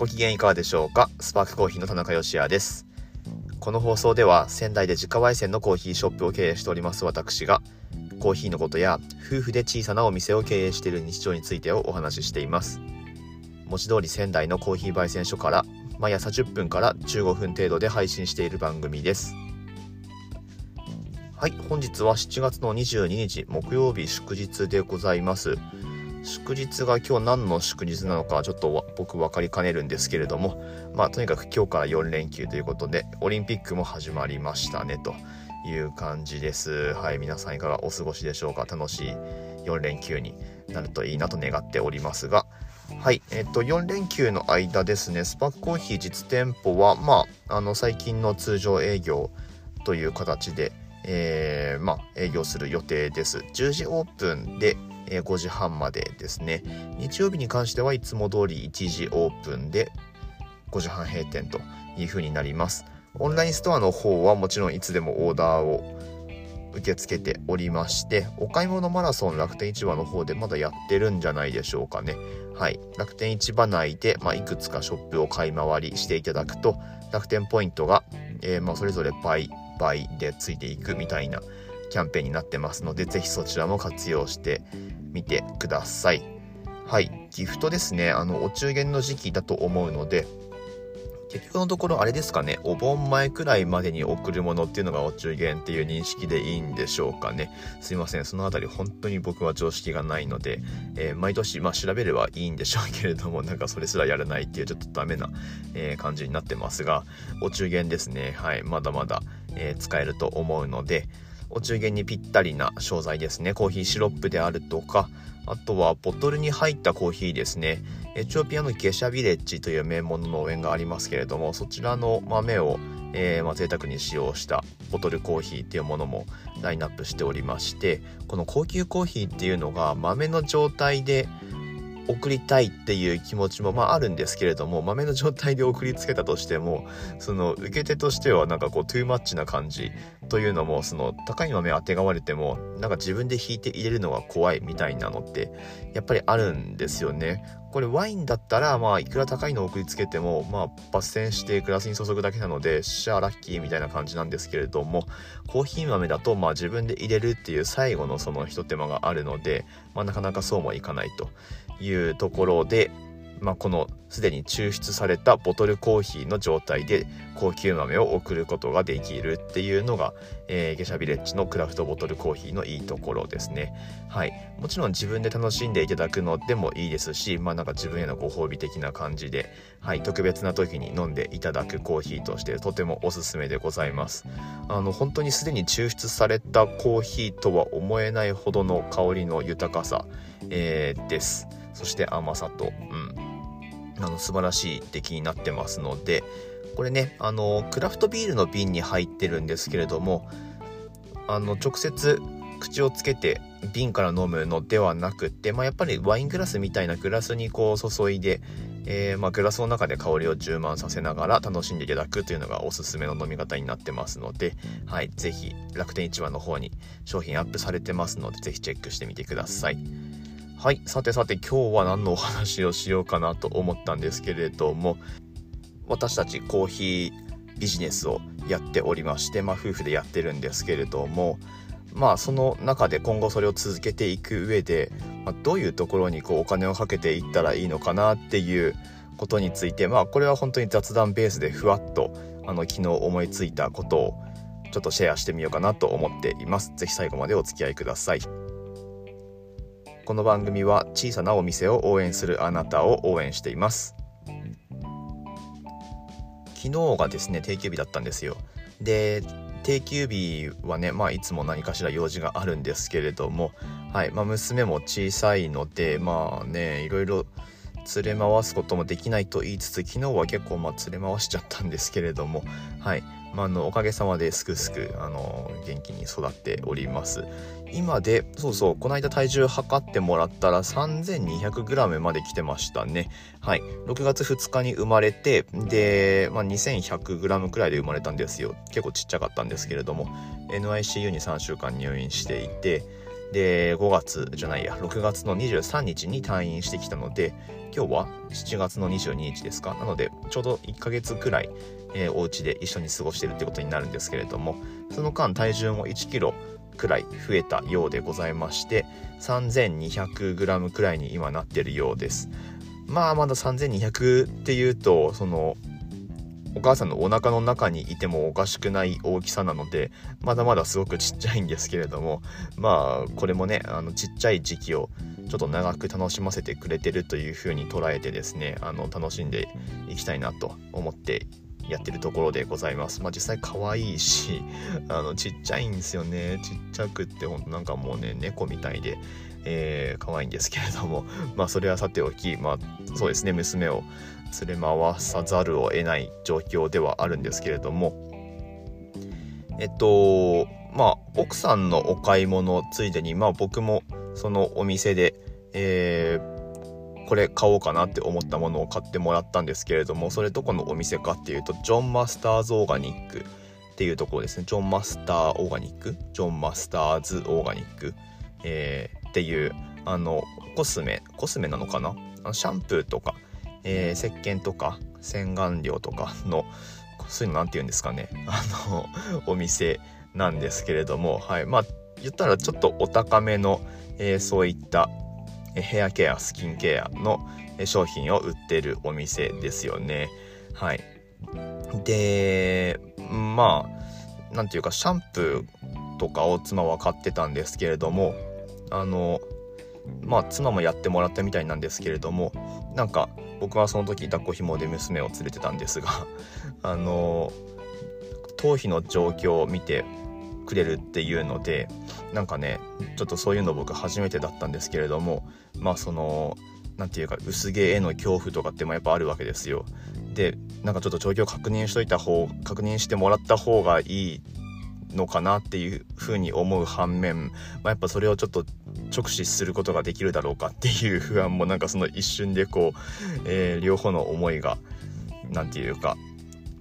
ご機嫌いかがでしょうか？スパークコーヒーの田中芳也です。この放送では仙台で自家焙煎のコーヒーショップを経営しております私がコーヒーのことや夫婦で小さなお店を経営している日常についてをお話ししています。文字通り仙台のコーヒー焙煎所から毎朝10分から15分程度で配信している番組です。はい本日は7月の22日木曜日祝日でございます。祝日が今日何の祝日なのかちょっと僕分かりかねるんですけれどもまあとにかく今日から4連休ということでオリンピックも始まりましたねという感じです。はい皆さんいかがお過ごしでしょうか？楽しい4連休になるといいなと願っておりますが。はいえっと4連休の間ですねスパークコーヒー実店舗はまああの最近の通常営業という形でえー、まあ、営業する予定です。10時オープンで、え5時半までですね。日曜日に関してはいつも通り1時オープンで5時半閉店という風になります。オンラインストアの方はもちろんいつでもオーダーを受け付けておりましてお買い物マラソン楽天市場の方でまだやってるんじゃないでしょうかね。はい。楽天市場内で、まあ、いくつかショップを買い回りしていただくと楽天ポイントが、えー、まあ、それぞれ倍倍でついていくみたいなキャンペーンになってますので是非そちらも活用してみてください。はい、ギフトですね。あの、お中元の時期だと思うので、結局のところあれですかね、お盆前くらいまでに送るものっていうのがお中元っていう認識でいいんでしょうかね。すいません、そのあたり本当に僕は常識がないので、えー、毎年、まあ調べればいいんでしょうけれども、なんかそれすらやらないっていうちょっとダメな、えー、感じになってますが、お中元ですね、はい、まだまだ、えー、使えると思うので、お中元にぴったりな商材ですね。コーヒーシロップであるとかあとはボトルに入ったコーヒーですね。エチオピアのゲシャビレッジという名門の農園がありますけれどもそちらの豆を、えー、まあ、贅沢に使用したボトルコーヒーっていうものもラインナップしておりましてこの高級コーヒーっていうのが豆の状態で送りたいっていう気持ちもまああるんですけれども豆の状態で送りつけたとしてもその受け手としてはなんかこうトゥーマッチな感じというのもその高い豆あてがわれてもなんか自分で引いて入れるのが怖いみたいなのってやっぱりあるんですよね。これワインだったらまあいくら高いのを送りつけてもまあ抜栓してグラスに注ぐだけなのでシャーラッキーみたいな感じなんですけれどもコーヒー豆だとまあ自分で入れるっていう最後のそのひと手間があるのでまあなかなかそうもいかないというところでまあ、このすでに抽出されたボトルコーヒーの状態で高級豆を送ることができるっていうのが、えー、ゲシャビレッジのクラフトボトルコーヒーのいいところですね。はい。もちろん自分で楽しんでいただくのでもいいですし、まあなんか自分へのご褒美的な感じで、はい、特別な時に飲んでいただくコーヒーとしてとてもおすすめでございます。あの、本当にすでに抽出されたコーヒーとは思えないほどの香りの豊かさ、えー、です。そして甘さと、うん。あの素晴らしい出来になってますのでこれねあのクラフトビールの瓶に入ってるんですけれどもあの直接口をつけて瓶から飲むのではなくって、まあ、やっぱりワイングラスみたいなグラスにこう注いで、えー、ま、グラスの中で香りを充満させながら楽しんでいただくというのがおすすめの飲み方になってますので、はい、是非楽天市場の方に商品アップされてますので是非チェックしてみてください。はい、さてさて今日は何のお話をしようかなと思ったんですけれども私たちコーヒービジネスをやっておりまして、まあ、夫婦でやってるんですけれどもまあその中で今後それを続けていく上で、まあ、どういうところにこうお金をかけていったらいいのかなっていうことについてまあこれは本当に雑談ベースでふわっとあの昨日思いついたことをちょっとシェアしてみようかなと思っています。是非最後までお付き合いください。この番組は小さなお店を応援するあなたを応援しています。昨日がですね定休日だったんですよ。で定休日はねまあいつも何かしら用事があるんですけれどもはいまあ、娘も小さいのでまあねいろいろ連れ回すこともできないと言いつつ昨日は結構まあ連れ回しちゃったんですけれどもはい。まあ、のおかげさまですくすくあの元気に育っております。今でそうそうこの間体重測ってもらったら 3200g まで来てましたね。はい。6月2日に生まれてで、まあ、2100g くらいで生まれたんですよ。結構ちっちゃかったんですけれども NICU に3週間入院していてで5月じゃないや6月の23日に退院してきたので今日は7月の22日ですか？なのでちょうど1ヶ月くらい、えー、お家で一緒に過ごしてるってことになるんですけれどもその間体重も1キロくらい増えたようでございまして 3200g くらいに今なってるようです。まあまだ3200っていうとそのお母さんのお腹の中にいてもおかしくない大きさなのでまだまだすごくちっちゃいんですけれどもまあこれもねあのちっちゃい時期をちょっと長く楽しませてくれてるというふうに捉えてですねあの楽しんでいきたいなと思ってやってるところでございます。まあ実際可愛いし、あのちっちゃいんですよね。ちっちゃくってほんとなんかもうね、猫みたいで、えー、可愛いんですけれども、まあそれはさておき、まあそうですね、娘を連れ回さざるを得ない状況ではあるんですけれども。えっとまあ奥さんのお買い物ついでにまあ僕もそのお店で、えー、これ買おうかなって思ったものを買ってもらったんですけれどもそれどこのお店かっていうとジョン・マスターズ・オーガニックっていうところですね。ジョン・マスター・オーガニックジョン・マスターズ・オーガニック、えー、っていうあのコスメコスメなのかな？シャンプーとかえー、石鹸とか洗顔料とかのそういうの何て言うんですかね。あのお店なんですけれどもはい。まあ言ったらちょっとお高めの、えー、そういったヘアケアスキンケアの商品を売ってるお店ですよね。はい。でまあ何て言うかシャンプーとかを妻は買ってたんですけれどもあのまあ妻もやってもらったみたいなんですけれどもなんか僕はその時抱っこ紐で娘を連れてたんですがあの頭皮の状況を見てくれるっていうのでなんかねちょっとそういうの僕初めてだったんですけれどもまあその何て言うか薄毛への恐怖とかってもやっぱあるわけですよ。でなんかちょっと状況確認しといた方確認してもらった方がいいのかなっていうふうに思う反面、まあ、やっぱそれをちょっと直視することができるだろうかっていう不安もなんかその一瞬でこう、えー、両方の思いが何て言うか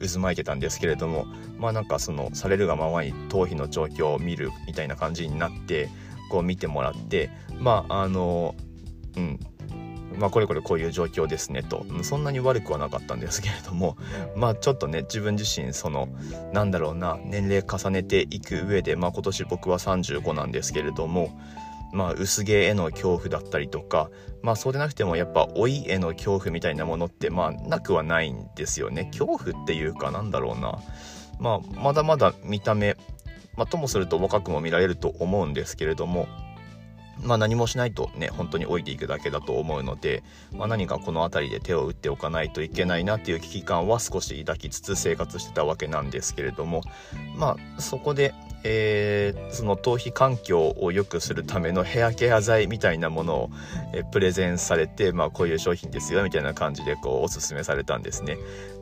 渦巻いてたんですけれどもまあなんかそのされるがままに頭皮の状況を見るみたいな感じになってこう見てもらってまああのうんまあ、これこれこういう状況ですねと。そんなに悪くはなかったんですけれども まあちょっとね自分自身そのなんだろうな年齢重ねていく上でまあ今年僕は35なんですけれどもまあ薄毛への恐怖だったりとかまあそうでなくてもやっぱ老いへの恐怖みたいなものってまあなくはないんですよね。恐怖っていうかなんだろうな。まあまだまだ見た目まあともすると若くも見られると思うんですけれどもまあ、何もしないとね本当に老いていくだけだと思うので、まあ、何かこの辺りで手を打っておかないといけないなっていう危機感は少し抱きつつ生活してたわけなんですけれどもまあそこで、えー、その頭皮環境を良くするためのヘアケア剤みたいなものを、えプレゼンされて、まあ、こういう商品ですよみたいな感じでこうおすすめされたんですね。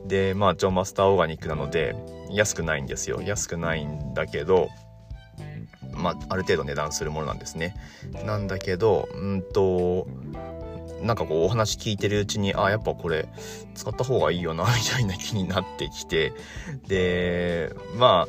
でまあジョンマスターオーガニックなので安くないんですよ。安くないんだけどまあ、ある程度値段するものなんですね。なんだけど、うんと、なんかこうお話聞いてるうちに、あ、やっぱこれ使った方がいいよな、みたいな気になってきて、で、ま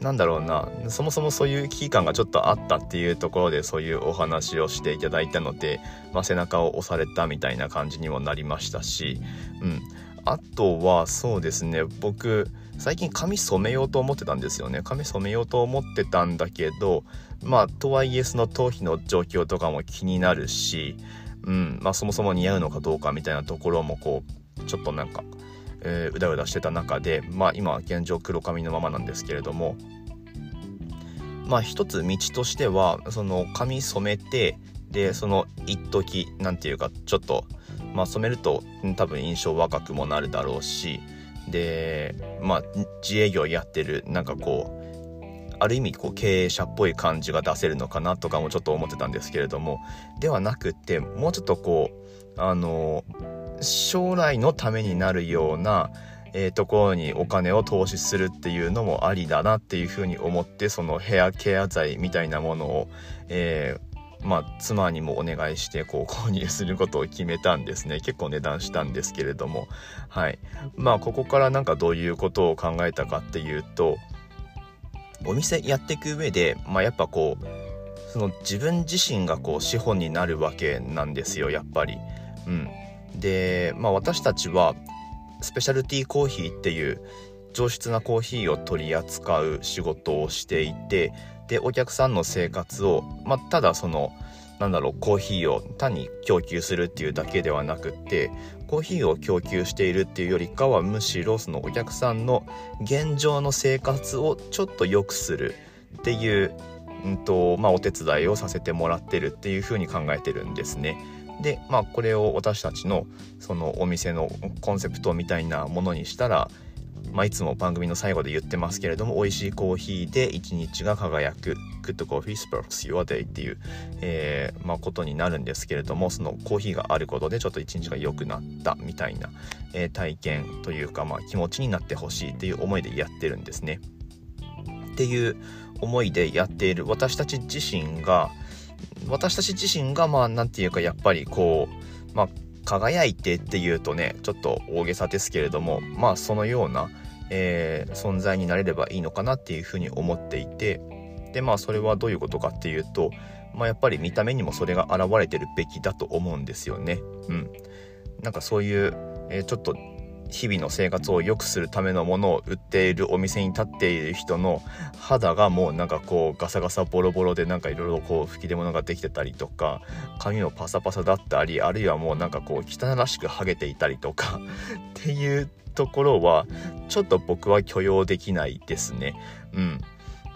あ、なんだろうな、そもそもそういう危機感がちょっとあったっていうところでそういうお話をしていただいたので、まあ、背中を押されたみたいな感じにもなりましたし、うん。あとはそうですね、僕、最近髪染めようと思ってたんですよね。髪染めようと思ってたんだけどまあとはいえその頭皮の状況とかも気になるし、うんまあ、そもそも似合うのかどうかみたいなところもこうちょっとなんか、えー、うだうだしてた中でまあ今現状黒髪のままなんですけれどもまあ一つ道としてはその髪染めてでその一時なんていうかちょっとまあ染めると多分印象若くもなるだろうしでまあ自営業やってるなんかこうある意味こう経営者っぽい感じが出せるのかなとかもちょっと思ってたんですけれどもではなくってもうちょっとこうあの将来のためになるような、えー、ところにお金を投資するっていうのもありだなっていうふうに思ってそのヘアケア剤みたいなものを、えーまあ、妻にもお願いしてこう購入することを決めたんですね。結構値段したんですけれども。はい。まあここからなんかどういうことを考えたかっていうとお店やっていく上で、まあ、やっぱこうその自分自身がこう資本になるわけなんですよやっぱり。うん、で、まあ、私たちはスペシャルティーコーヒーっていう上質なコーヒーを取り扱う仕事をしていてでお客さんの生活を、まあ、ただそのなんだろうコーヒーを単に供給するっていうだけではなくってコーヒーを供給しているっていうよりかはむしろそのお客さんの現状の生活をちょっと良くするっていう、うんとまあ、お手伝いをさせてもらってるっていうふうに考えてるんですね。でまあこれを私たちのそのお店のコンセプトみたいなものにしたらまあ、いつも番組の最後で言ってますけれども美味しいコーヒーで一日が輝く Good Coffee Sparks Your Day っていう、えー、まあ、ことになるんですけれどもそのコーヒーがあることでちょっと一日が良くなったみたいな、えー、体験というか、まあ、気持ちになってほしいっていう思いでやってるんですね。っていう思いでやっている私たち自身が私たち自身がまあ何て言うかやっぱりこうまあ輝いてっていうとねちょっと大げさですけれどもまあそのような、えー、存在になれればいいのかなっていうふうに思っていてでまあそれはどういうことかっていうと、まあ、やっぱり見た目にもそれが現れてるべきだと思うんですよね。うん、なんかそういう、えー、ちょっと日々の生活を良くするためのものを売っているお店に立っている人の肌がもうなんかこうガサガサボロボロでなんかいろいろこう吹き出物ができてたりとか髪もパサパサだったりあるいはもうなんかこう汚らしく剥げていたりとかっていうところはちょっと僕は許容できないですね。う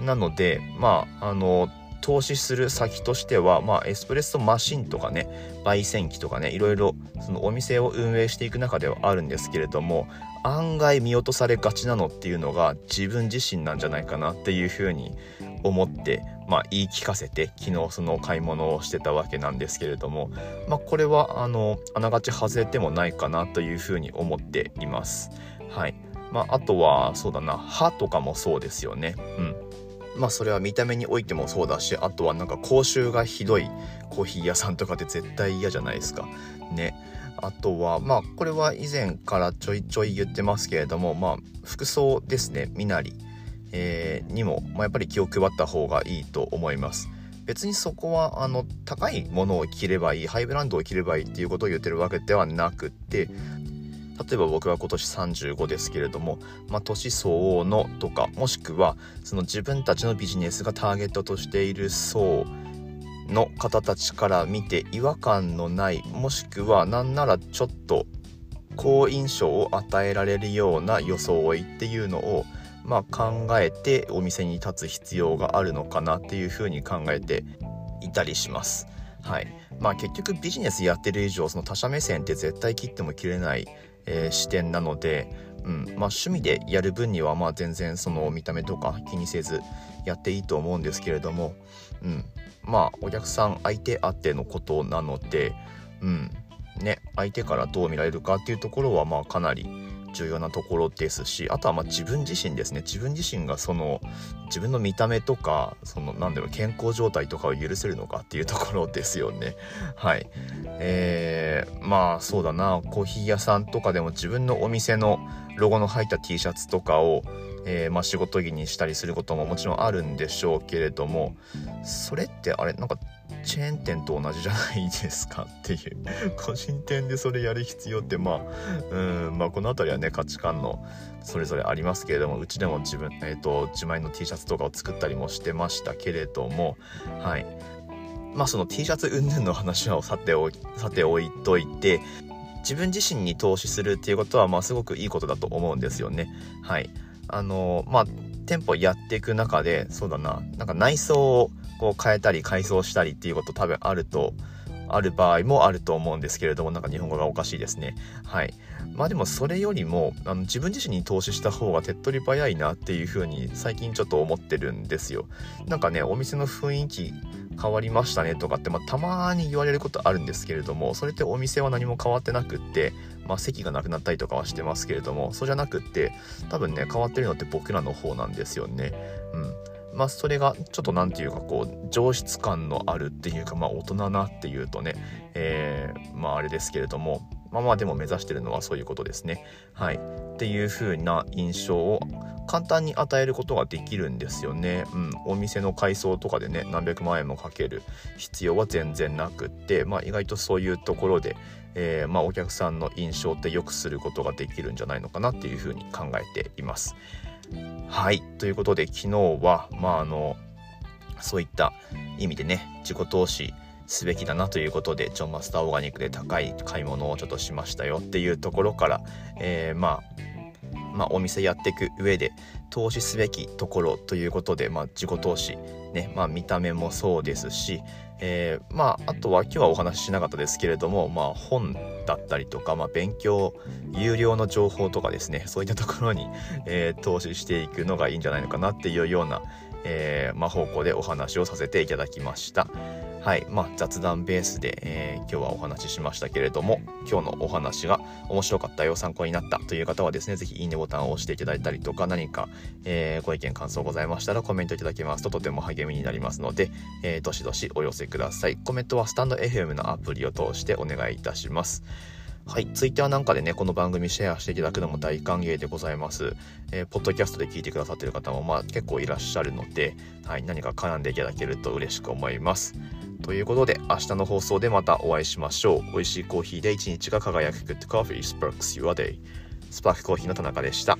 ん、なのでまああの投資する先としては、まあ、エスプレッソマシンとかね焙煎機とかねいろいろそのお店を運営していく中ではあるんですけれども案外見落とされがちなのっていうのが自分自身なんじゃないかなっていうふうに思って、まあ、言い聞かせて昨日その買い物をしてたわけなんですけれども、まあ、これはあのあながち外れてもないかなというふうに思っています。はいまあ、あとはそうだな歯とかもそうですよね。うんまあそれは見た目においてもそうだしあとはなんか口臭がひどいコーヒー屋さんとかって絶対嫌じゃないですか。ね。あとはまあこれは以前からちょいちょい言ってますけれどもまあ服装ですね。身なり、えー、にも、まあ、やっぱり気を配った方がいいと思います。別にそこはあの高いものを着ればいいハイブランドを着ればいいっていうことを言ってるわけではなくって例えば僕は今年35ですけれども、まあ、年相応のとかもしくはその自分たちのビジネスがターゲットとしている層の方たちから見て違和感のないもしくは何ならちょっと好印象を与えられるような装いっていうのをまあ考えてお店に立つ必要があるのかなっていうふうに考えていたりします。はいまあ、結局ビジネスやってる以上その他者目線って絶対切っても切れないえー、視点なので、うんまあ、趣味でやる分にはまあ全然その見た目とか気にせずやっていいと思うんですけれども、うん、まあお客さん相手あってのことなので、うんね、相手からどう見られるかっていうところはまあかなり重要なところですしあとはま自分自身ですね。自分自身がその自分の見た目とかそのなんだろう健康状態とかを許せるのかっていうところですよね。はい。えー、まあそうだな。コーヒー屋さんとかでも自分のお店のロゴの入った T シャツとかをえー、まあ、仕事着にしたりすることももちろんあるんでしょうけれどもそれってあれなんかチェーン店と同じじゃないですかっていう。個人店でそれやる必要ってまあうんまあこの辺りはね価値観のそれぞれありますけれどもうちでも自分えっ、ー、と自前の T シャツとかを作ったりもしてましたけれどもはい。まあその T シャツ云々の話はさておさておいといて自分自身に投資するっていうことはまあすごくいいことだと思うんですよね。はい。あのまあ店舗やっていく中でそうだななんか内装をこう変えたり改装したりっていうこと多分あるとある場合もあると思うんですけれどもなんか日本語がおかしいですね。はい。まあでもそれよりもあの自分自身に投資した方が手っ取り早いなっていう風に最近ちょっと思ってるんですよ。なんかねお店の雰囲気変わりましたねとかって、まあ、たまに言われることあるんですけれどもそれってお店は何も変わってなくって、まあ、席がなくなったりとかはしてますけれどもそうじゃなくって多分ね変わってるのって僕らの方なんですよね。うんまあ、それがちょっと何て言うかこう上質感のあるっていうか、まあ、大人なっていうとね、えー、まああれですけれどもまあまあでも目指してるのはそういうことですね。はい。っていう風な印象を簡単に与えることができるんですよね。うん。お店の改装とかでね、何百万円もかける必要は全然なくって、まあ意外とそういうところで、えー、まあお客さんの印象って良くすることができるんじゃないのかなっていう風に考えています。はい。ということで昨日は、まああの、そういった意味でね、自己投資、すべきだなということでジョンマスターオーガニックで高い買い物をちょっとしましたよっていうところから、えー、まあまあ、お店やっていく上で投資すべきところということで、まあ、自己投資、ねまあ、見た目もそうですし、えー、まあ、あとは今日はお話ししなかったですけれども、まあ、本だったりとか、まあ、勉強有料の情報とかですねそういったところに、えー、投資していくのがいいんじゃないのかなっていうような、えーまあ、方向でお話をさせていただきました。はいまあ、雑談ベースで、えー、今日はお話ししましたけれども今日のお話が面白かったよ参考になったという方はですね是非いいねボタンを押していただいたりとか何か、えー、ご意見感想ございましたらコメントいただけますととても励みになりますので、えー、どしどしお寄せください。コメントはスタンド FM のアプリを通してお願いいたします。はい、ツイッターなんかでね、この番組シェアしていただくのも大歓迎でございます。えー、ポッドキャストで聞いてくださってる方も、まあ結構いらっしゃるので、はい、何か絡んでいただけると嬉しく思います。ということで、明日の放送でまたお会いしましょう。美味しいコーヒーで一日が輝く Good Coffee Sparks Your Day。スパークコーヒーの田中でした。